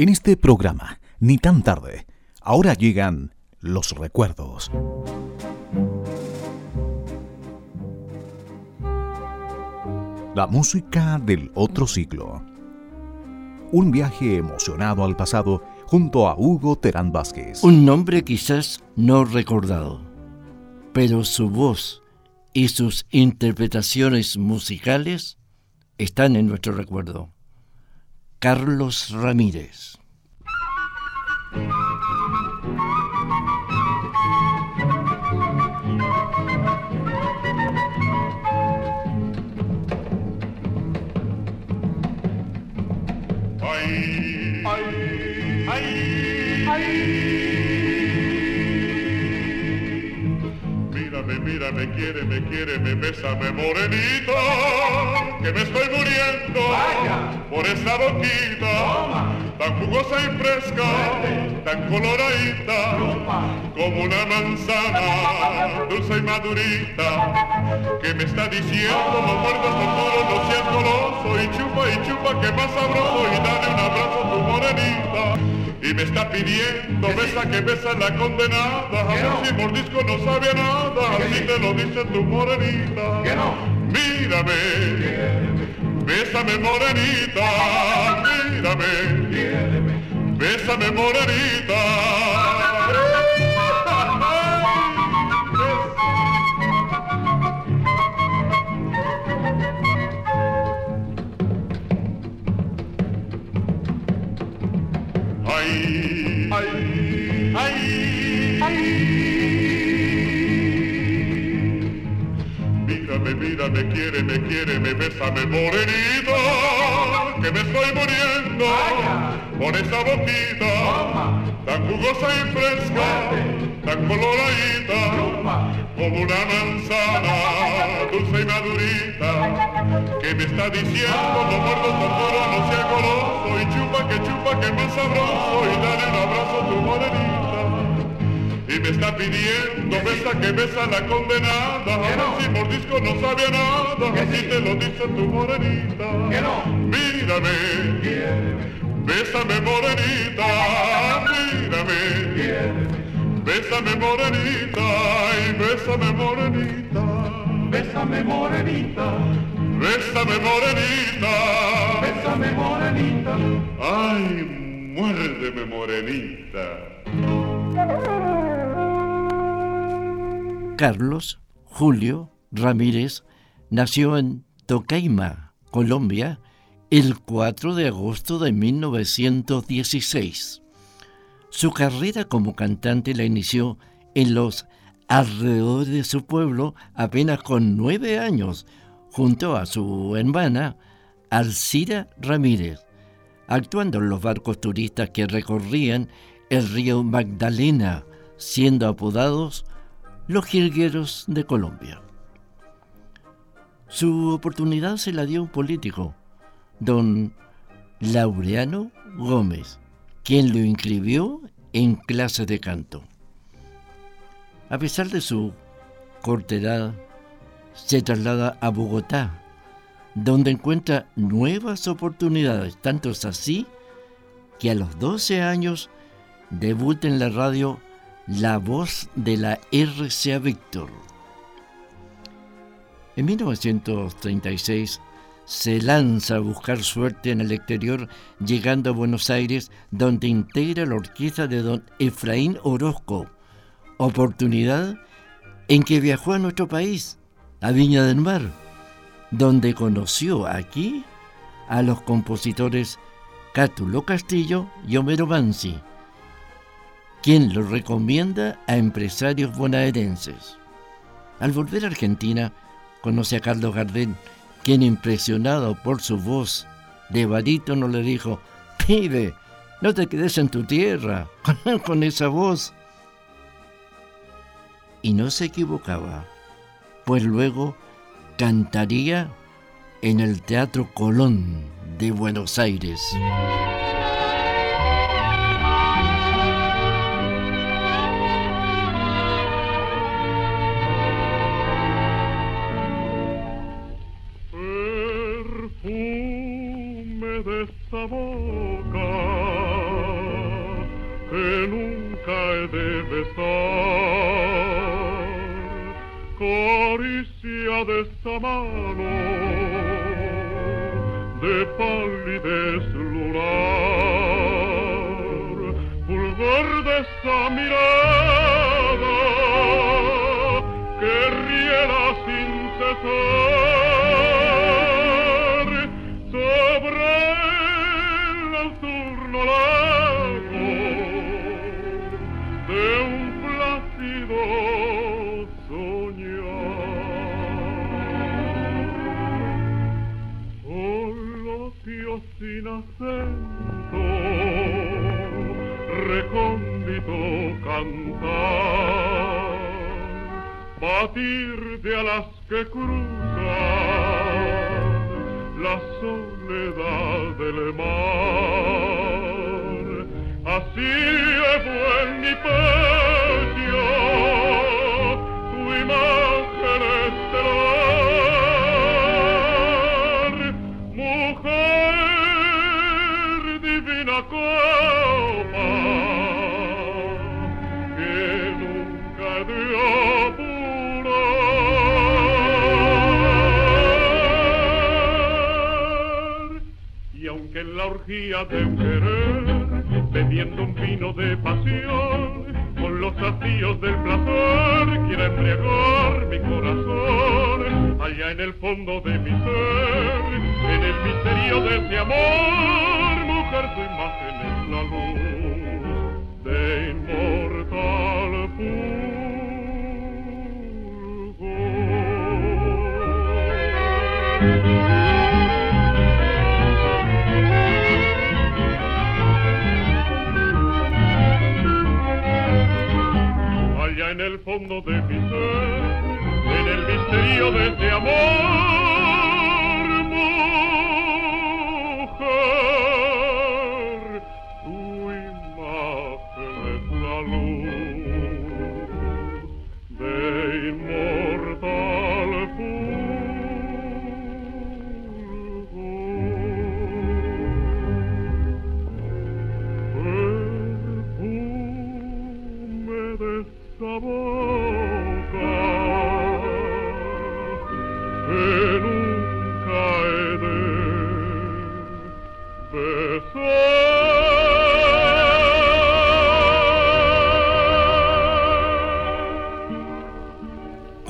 En este programa, ni tan tarde, ahora llegan los recuerdos. La música del otro siglo. Un viaje emocionado al pasado junto a Hugo Terán Vázquez. Un nombre quizás no recordado, pero su voz y sus interpretaciones musicales están en nuestro recuerdo. Carlos Ramírez. Mírame, mírame, quiere, me quiere, me besa, me morenito, que me estoy muriendo por esa boquita tan jugosa y fresca, tan coloradita, como una manzana dulce y madurita, que me está diciendo no muerdas tan duro, no seas goloso, y chupa y chupa que más sabroso, y dale un abrazo a tu morenita. Y me está pidiendo, besa que besa la condenada, a ver si mordisco no sabe nada, así te lo dice tu morenita. Mírame, bésame morenita, mírame, bésame morenita. Ay, ay, ay, ay. Mírame, mírame, quiere, me quiere, me besa, me morenito, que me estoy muriendo por esa boquita, tan jugosa y fresca, tan coloradita, como una manzana, dulce y madurita, que me está diciendo, no muerdo tan duro, no sea goloso, y chupa que chupa que más sabroso, y dale un abrazo a tu morenita. Y me está pidiendo, besa que besa la condenada, a ver si mordisco no sabe nada, así te lo dice tu morenita. Mírame, bésame morenita, mírame, bésame morenita, y bésame morenita, Bésame morenita, bésame morenita, bésame morenita. ay, muérdeme morenita. Carlos Julio Ramírez nació en Tocaima, Colombia, el 4 de agosto de 1916. Su carrera como cantante la inició en los alrededores de su pueblo apenas con nueve años, junto a su hermana Alcira Ramírez, actuando en los barcos turistas que recorrían el río Magdalena, siendo apodados los jilgueros de Colombia. Su oportunidad se la dio un político, don Laureano Gómez, quien lo inscribió en clases de canto. A pesar de su corta edad, se traslada a Bogotá, donde encuentra nuevas oportunidades, tanto así que a los 12 años debuta en la radio La Voz de la RCA Víctor. En 1936 se lanza a buscar suerte en el exterior, llegando a Buenos Aires, donde integra la orquesta de don Efraín Orozco, oportunidad en que viajó a nuestro país, a Viña del Mar, donde conoció aquí a los compositores Cátulo Castillo y Homero Mansi, quien lo recomienda a empresarios bonaerenses. Al volver a Argentina, conoce a Carlos Gardel, quien impresionado por su voz de barítono le dijo, pibe, no te quedes en tu tierra con esa voz. Y no se equivocaba, pues luego cantaría en el Teatro Colón de Buenos Aires. Fulgor de esa mirada que riera sin cesar cantar batir de alas que cruzan la soledad del mar. Así llevo en mi pecho de un querer, bebiendo un vino de pasión, con los hastíos del placer, quiera embriagar mi corazón, allá en el fondo de mi ser, en el misterio de ese amor, Allá en el fondo de mi ser, en el misterio de ese amor,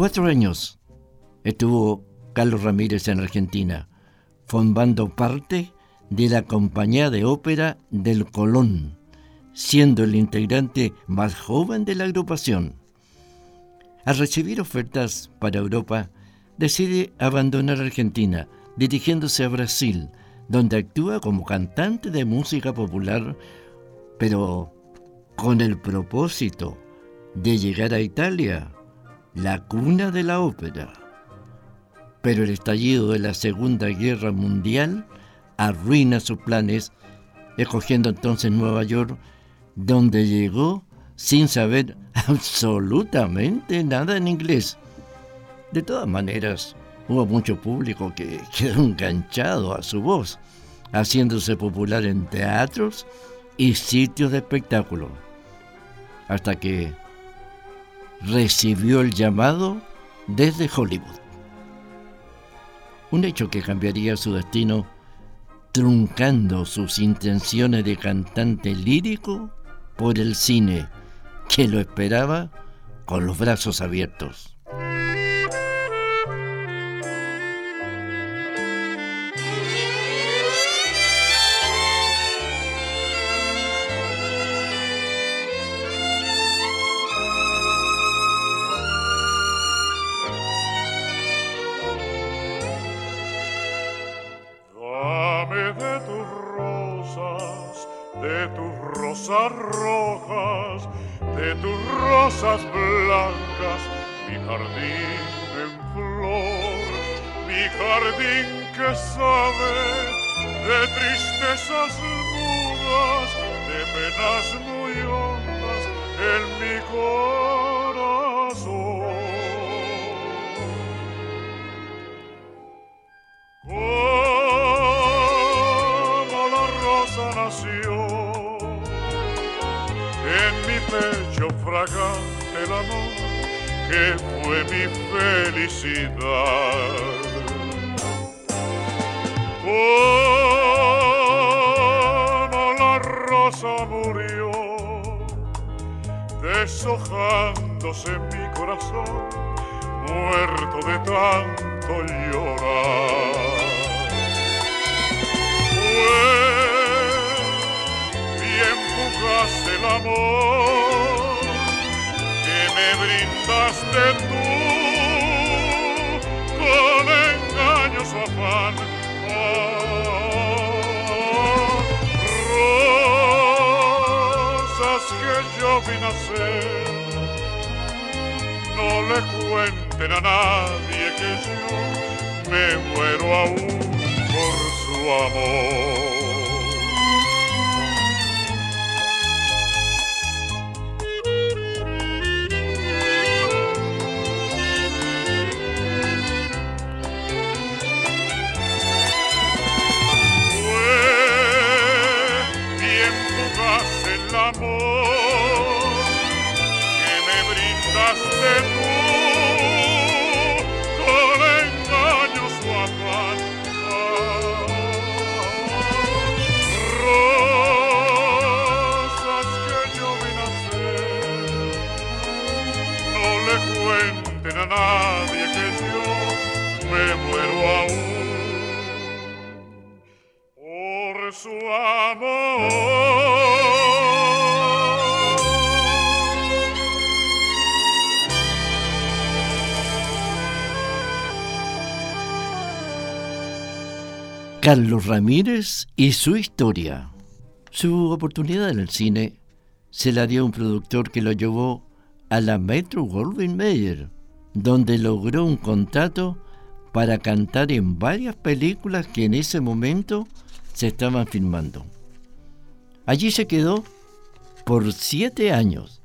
Cuatro años estuvo Carlos Ramírez en Argentina, formando parte de la compañía de ópera del Colón, siendo el integrante más joven de la agrupación. Al recibir ofertas para Europa, decide abandonar Argentina, dirigiéndose a Brasil, donde actúa como cantante de música popular, pero con el propósito de llegar a Italia, la cuna de la ópera. Pero el estallido de la Segunda Guerra Mundial arruina sus planes, escogiendo entonces Nueva York, donde llegó sin saber absolutamente nada en inglés. De todas maneras, hubo mucho público que quedó enganchado a su voz, haciéndose popular en teatros y sitios de espectáculo, hasta que recibió el llamado desde Hollywood. Un hecho que cambiaría su destino, truncando sus intenciones de cantante lírico por el cine, que lo esperaba con los brazos abiertos. cidade rosas que yo vi nacer, no le cuenten a nadie que yo me muero aún por su amor. el amor que me brindaste tú con engaños o afán. Rosas que yo vi nacer, no le cuenten a nadie que yo me muero aún. Carlos Ramírez y su historia. Su oportunidad en el cine se la dio un productor que lo llevó a la Metro Goldwyn Mayer, donde logró un contrato para cantar en varias películas que en ese momento se estaban filmando. Allí se quedó por siete años.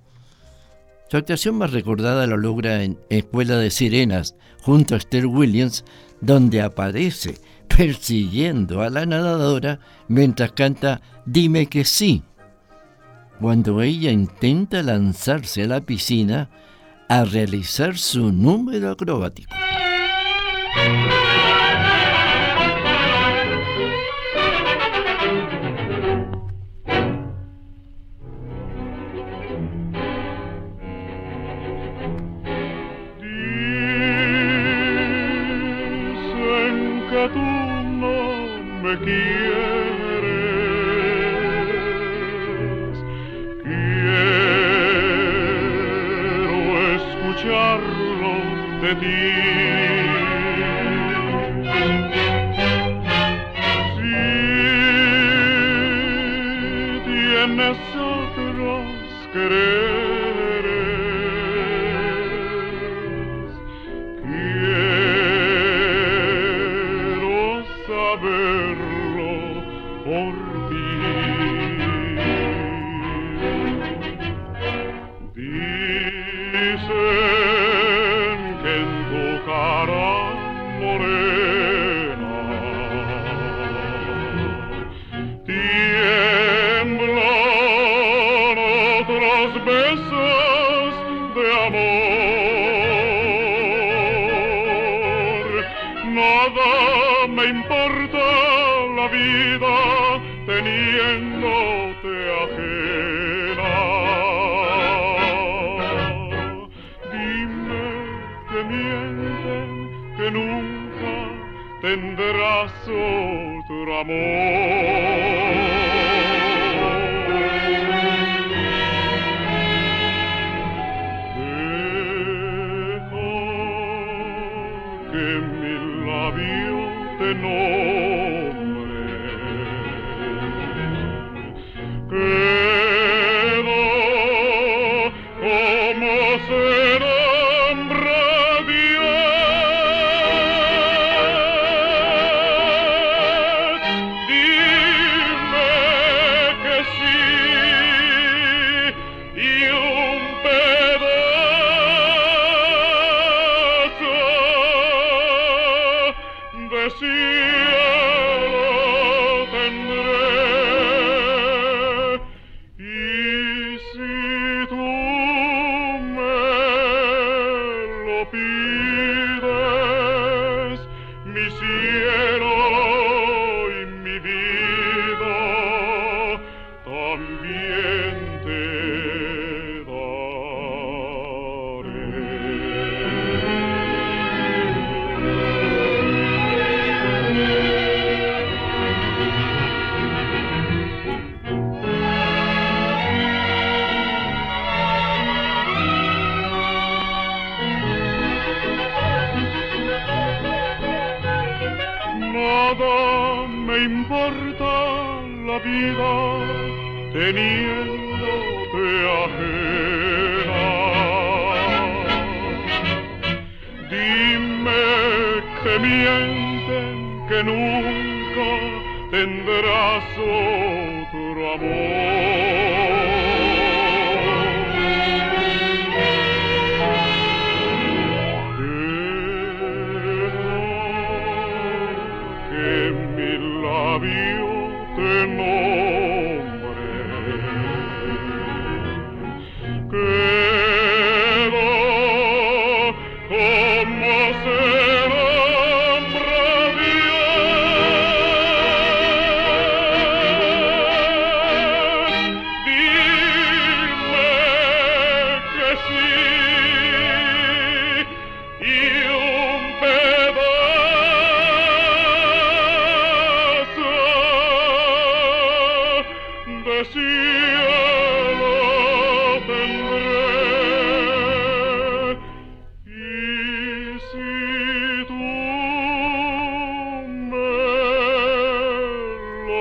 Su actuación más recordada la logra en Escuela de Sirenas, junto a Esther Williams, donde aparece persiguiendo a la nadadora mientras canta Dime que sí, cuando ella intenta lanzarse a la piscina a realizar su número acrobático. Cielo be. Otro amor.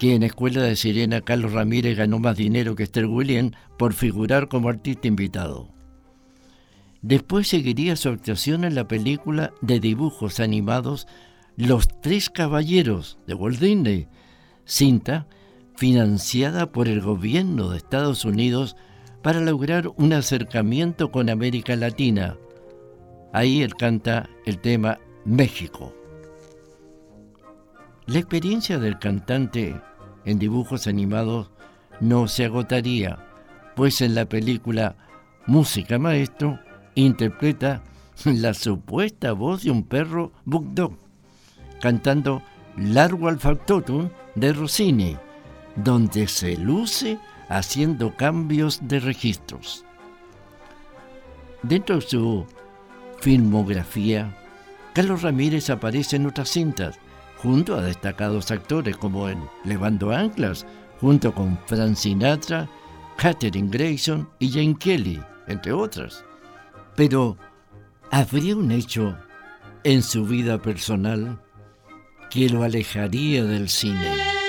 que en Escuela de Sirena Carlos Ramírez ganó más dinero que Esther William por figurar como artista invitado. Después seguiría su actuación en la película de dibujos animados Los Tres Caballeros de Walt Disney, cinta financiada por el gobierno de Estados Unidos para lograr un acercamiento con América Latina. Ahí él canta el tema México. La experiencia del cantante en dibujos animados no se agotaría, pues en la película Música Maestro interpreta la supuesta voz de un perro Bugdog, cantando Largo al Factotum de Rossini, donde se luce haciendo cambios de registros. Dentro de su filmografía, Carlos Ramírez aparece en otras cintas, junto a destacados actores como en Levando Anclas, junto con Frank Sinatra, Katherine Grayson y Jane Kelly, entre otras. Pero, ¿habría un hecho en su vida personal que lo alejaría del cine?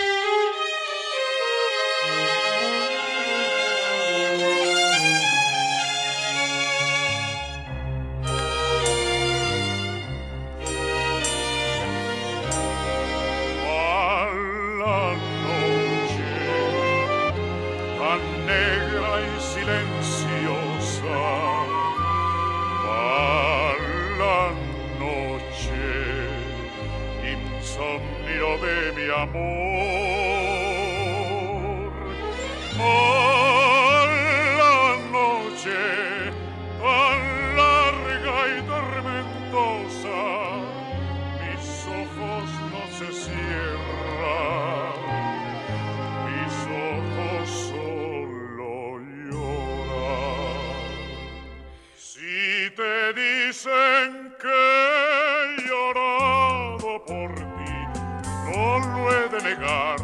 por ti, no lo he de negar,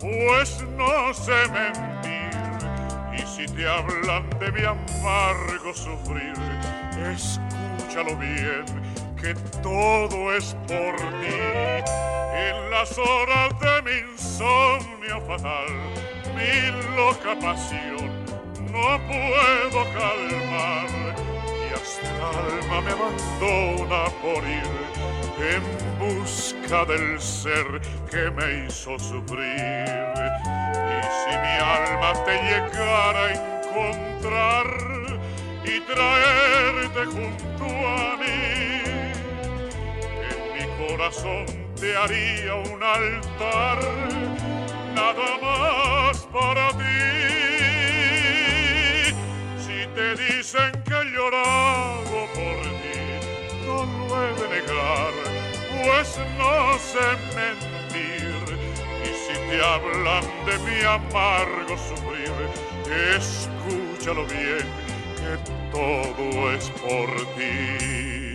pues no sé mentir. Y si te hablan de mi amargo sufrir, escúchalo bien, que todo es por ti. En las horas de mi insomnio fatal, mi loca pasión no puedo calmar y hasta el alma me abandona por ir del ser que me hizo sufrir. Y si mi alma te llegara a encontrar y traerte junto a mí, en mi corazón te haría un altar, nada más para ti. Pues no sé mentir. Y si te hablan de mi amargo sufrir, escúchalo bien, que todo es por ti.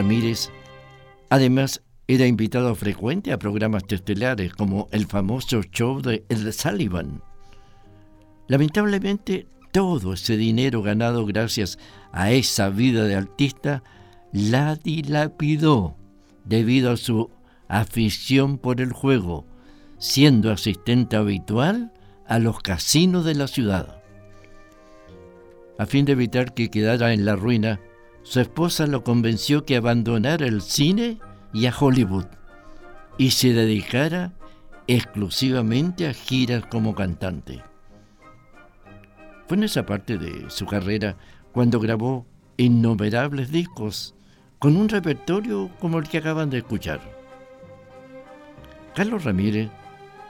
Ramírez, además, era invitado frecuente a programas estelares como el famoso show de El Sullivan. Lamentablemente, todo ese dinero ganado gracias a esa vida de artista la dilapidó debido a su afición por el juego, siendo asistente habitual a los casinos de la ciudad. A fin de evitar que quedara en la ruina, su esposa lo convenció que abandonara el cine y a Hollywood y se dedicara exclusivamente a giras como cantante. Fue en esa parte de su carrera cuando grabó innumerables discos con un repertorio como el que acaban de escuchar. Carlos Ramírez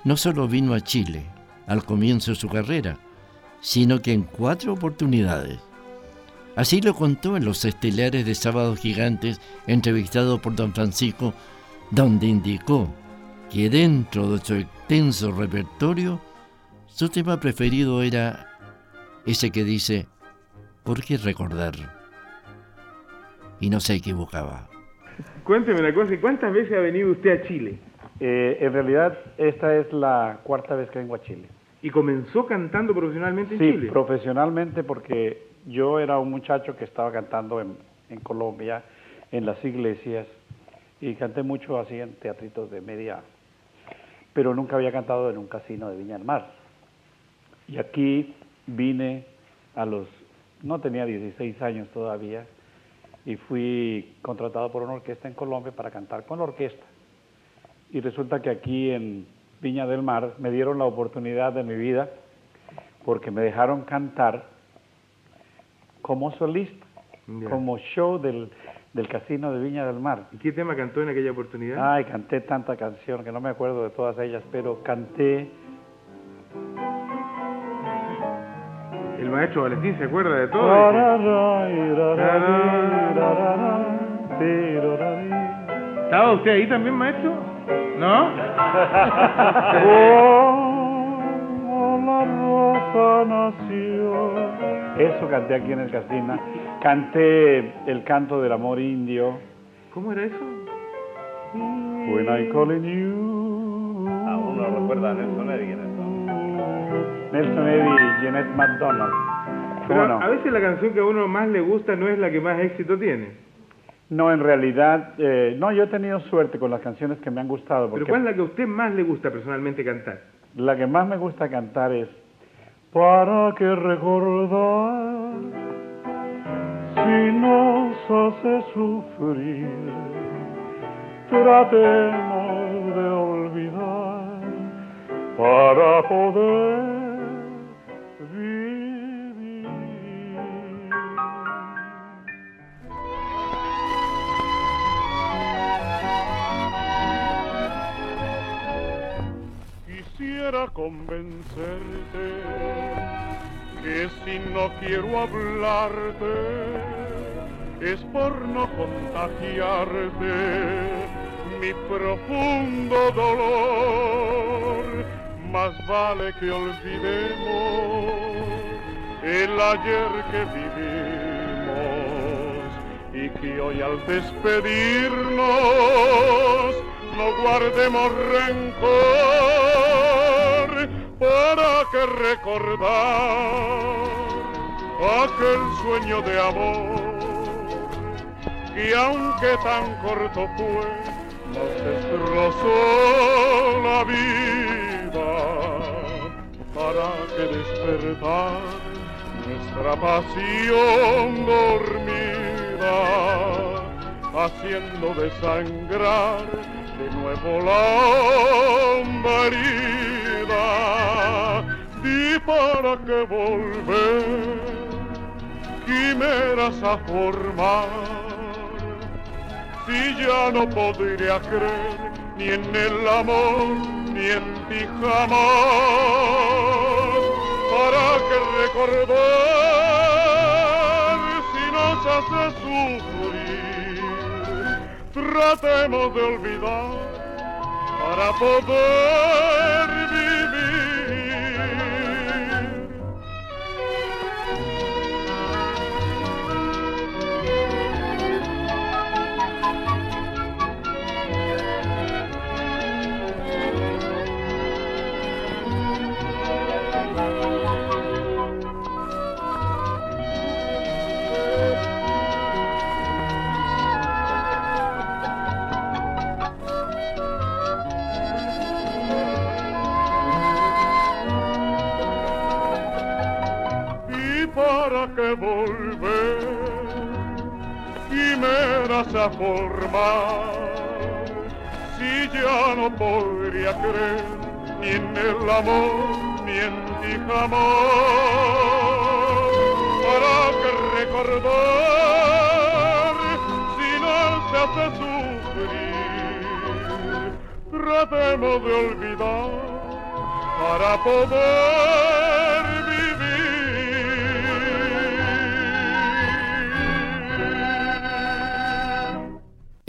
no solo vino a Chile al comienzo de su carrera, sino que en cuatro oportunidades Así lo contó en los estelares de Sábados Gigantes, entrevistado por don Francisco, donde indicó que dentro de su extenso repertorio, su tema preferido era ese que dice, ¿por qué recordar? Y no se equivocaba. Cuénteme una cosa, ¿cuántas veces ha venido usted a Chile? Eh, en realidad, esta es la cuarta vez que vengo a Chile. ¿Y comenzó cantando profesionalmente en sí, Chile? Sí, profesionalmente porque yo era un muchacho que estaba cantando en, en, Colombia, en las iglesias, y canté mucho así en teatritos de media, pero nunca había cantado en un casino de Viña del Mar. Y aquí vine a los, no tenía 16 años todavía, y fui contratado por una orquesta en Colombia para cantar con la orquesta. Y resulta que aquí en Viña del Mar me dieron la oportunidad de mi vida porque me dejaron cantar como solista, como show del, del Casino de Viña del Mar. ¿Y qué tema cantó en aquella oportunidad? Ay, canté tanta canción que no me acuerdo de todas ellas, pero canté... El maestro Valentín se acuerda de todo. ¿Estaba usted ahí también, maestro? ¿No? oh, la rosa nació eso canté aquí en el Castina. Canté el canto del amor indio. ¿Cómo era eso? When I calling you. Ah, uno recuerda a Nelson Eddy en eso. Nelson Eddy y Jeanette McDonald. Pero a veces la canción que a uno más le gusta no es la que más éxito tiene. No, en realidad, eh, no, yo he tenido suerte con las canciones que me han gustado. ¿Pero cuál es la que a usted más le gusta personalmente cantar? La que más me gusta cantar es para que recordar si nos hace sufrir. Tratemos de olvidar para poder quisiera convencerte que si no quiero hablarte es por no contagiarte mi profundo dolor. Más vale que olvidemos el ayer que vivimos y que hoy al despedirnos no guardemos rencor, para que recordar aquel sueño de amor. Que aunque tan corto fue, nos destrozó la vida para que despertar nuestra pasión dormida, haciendo desangrar de nuevo la herida. Y para que volver quimeras a formar si ya no podría creer ni en el amor ni en ti jamás. ¿Para que recordar si nos hace sufrir? Tratemos de olvidar para poder quimeras a formar. Si ya no podría creer ni en el amor ni en ti jamás, para que recordar si no se hace sufrir, tratemos de olvidar para poder